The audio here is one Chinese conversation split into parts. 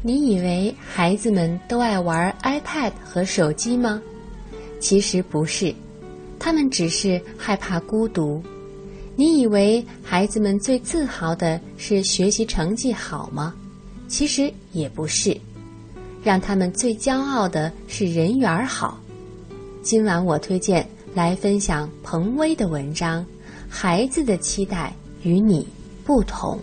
你以为孩子们都爱玩 iPad 和手机吗？其实不是，他们只是害怕孤独。你以为孩子们最自豪的是学习成绩好吗？其实也不是，让他们最骄傲的是人缘好。今晚我推荐来分享彭威的文章《孩子的期待与你不同》。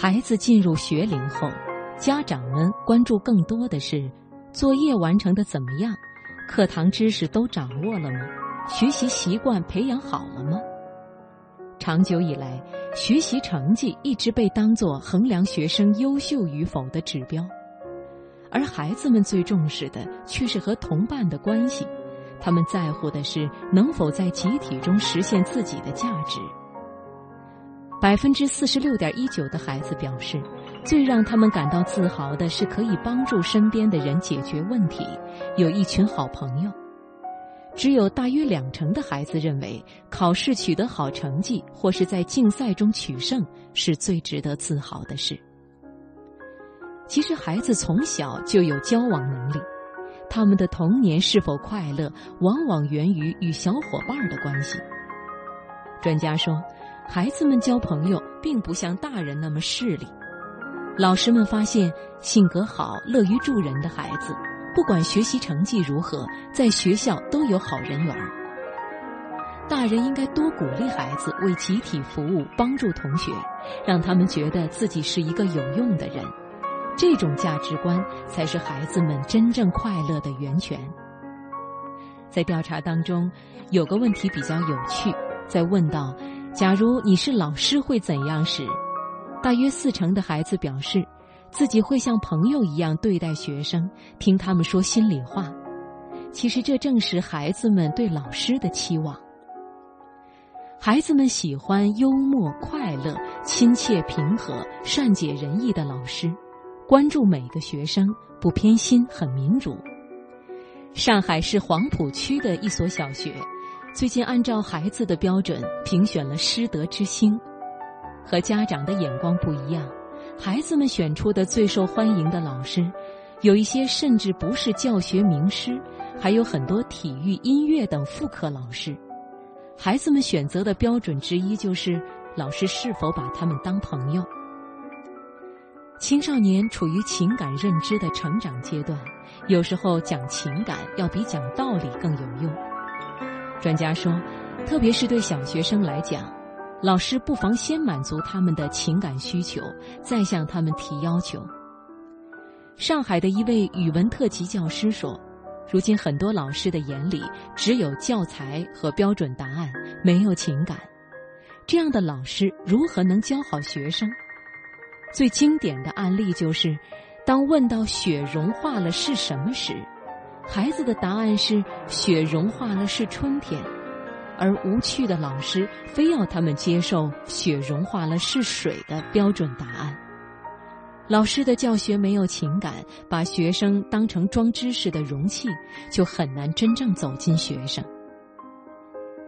孩子进入学龄后，家长们关注更多的是作业完成的怎么样，课堂知识都掌握了吗？学习习惯培养好了吗？长久以来，学习成绩一直被当作衡量学生优秀与否的指标，而孩子们最重视的却是和同伴的关系，他们在乎的是能否在集体中实现自己的价值。百分之四十六点一九的孩子表示，最让他们感到自豪的是可以帮助身边的人解决问题，有一群好朋友。只有大约两成的孩子认为，考试取得好成绩或是在竞赛中取胜是最值得自豪的事。其实，孩子从小就有交往能力，他们的童年是否快乐，往往源于与小伙伴的关系。专家说。孩子们交朋友并不像大人那么势利。老师们发现，性格好、乐于助人的孩子，不管学习成绩如何，在学校都有好人缘。大人应该多鼓励孩子为集体服务，帮助同学，让他们觉得自己是一个有用的人。这种价值观才是孩子们真正快乐的源泉。在调查当中，有个问题比较有趣，在问到。假如你是老师会怎样时，大约四成的孩子表示，自己会像朋友一样对待学生，听他们说心里话。其实这正是孩子们对老师的期望。孩子们喜欢幽默、快乐、亲切、平和、善解人意的老师，关注每个学生，不偏心，很民主。上海市黄浦区的一所小学。最近按照孩子的标准评选了师德之星，和家长的眼光不一样，孩子们选出的最受欢迎的老师，有一些甚至不是教学名师，还有很多体育、音乐等副科老师。孩子们选择的标准之一就是老师是否把他们当朋友。青少年处于情感认知的成长阶段，有时候讲情感要比讲道理更有用。专家说，特别是对小学生来讲，老师不妨先满足他们的情感需求，再向他们提要求。上海的一位语文特级教师说：“如今很多老师的眼里只有教材和标准答案，没有情感。这样的老师如何能教好学生？”最经典的案例就是，当问到雪融化了是什么时。孩子的答案是雪融化了是春天，而无趣的老师非要他们接受雪融化了是水的标准答案。老师的教学没有情感，把学生当成装知识的容器，就很难真正走进学生。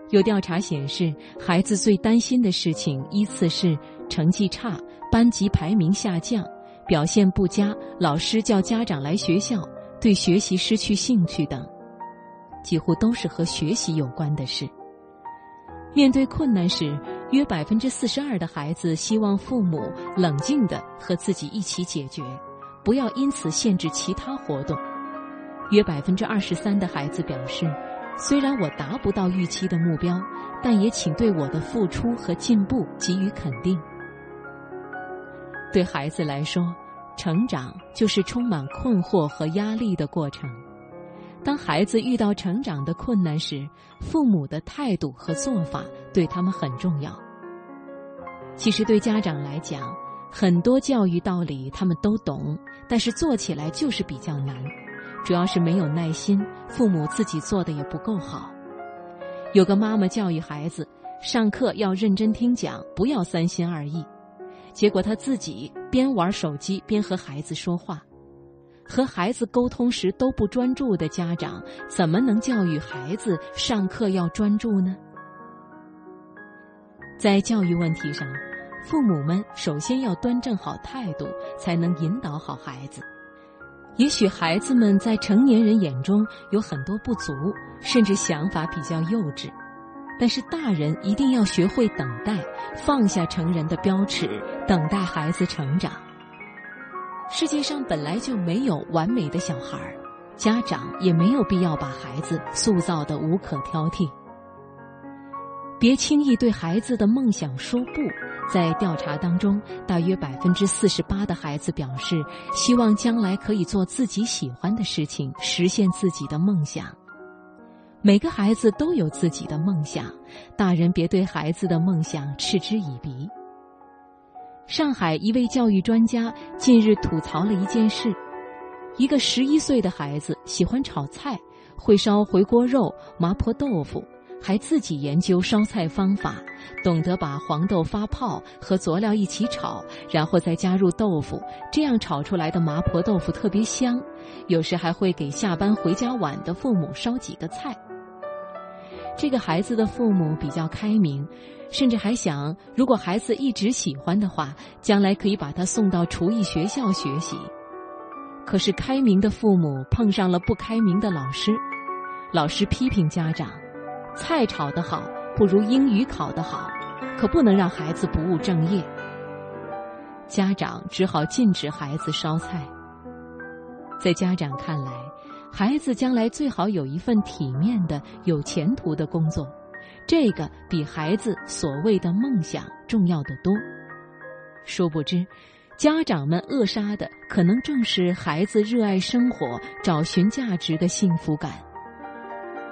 有调查显示，孩子最担心的事情依次是成绩差、班级排名下降、表现不佳、老师叫家长来学校。对学习失去兴趣等，几乎都是和学习有关的事。面对困难时，约百分之四十二的孩子希望父母冷静的和自己一起解决，不要因此限制其他活动。约百分之二十三的孩子表示，虽然我达不到预期的目标，但也请对我的付出和进步给予肯定。对孩子来说。成长就是充满困惑和压力的过程，当孩子遇到成长的困难时，父母的态度和做法对他们很重要。其实对家长来讲，很多教育道理他们都懂，但是做起来就是比较难，主要是没有耐心，父母自己做的也不够好。有个妈妈教育孩子，上课要认真听讲，不要三心二意，结果他自己边玩手机边和孩子说话。和孩子沟通时都不专注的家长，怎么能教育孩子上课要专注呢？在教育问题上，父母们首先要端正好态度，才能引导好孩子。也许孩子们在成年人眼中有很多不足，甚至想法比较幼稚，但是大人一定要学会等待，放下成人的标尺，等待孩子成长。世界上本来就没有完美的小孩儿，家长也没有必要把孩子塑造的无可挑剔。别轻易对孩子的梦想说不。在调查当中，大约百分之四十八的孩子表示希望将来可以做自己喜欢的事情，实现自己的梦想。每个孩子都有自己的梦想，大人别对孩子的梦想嗤之以鼻。上海一位教育专家近日吐槽了一件事：一个十一岁的孩子喜欢炒菜，会烧回锅肉、麻婆豆腐，还自己研究烧菜方法，懂得把黄豆发泡和佐料一起炒，然后再加入豆腐，这样炒出来的麻婆豆腐特别香。有时还会给下班回家晚的父母烧几个菜。这个孩子的父母比较开明。甚至还想，如果孩子一直喜欢的话，将来可以把他送到厨艺学校学习。可是开明的父母碰上了不开明的老师，老师批评家长：菜炒得好不如英语考得好，可不能让孩子不务正业。家长只好禁止孩子烧菜。在家长看来，孩子将来最好有一份体面的、有前途的工作。这个比孩子所谓的梦想重要的多。殊不知，家长们扼杀的可能正是孩子热爱生活、找寻价值的幸福感。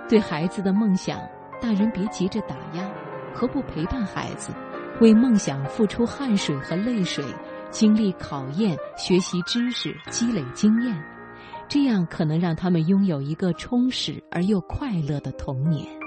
对孩子的梦想，大人别急着打压，何不陪伴孩子，为梦想付出汗水和泪水，经历考验，学习知识，积累经验，这样可能让他们拥有一个充实而又快乐的童年。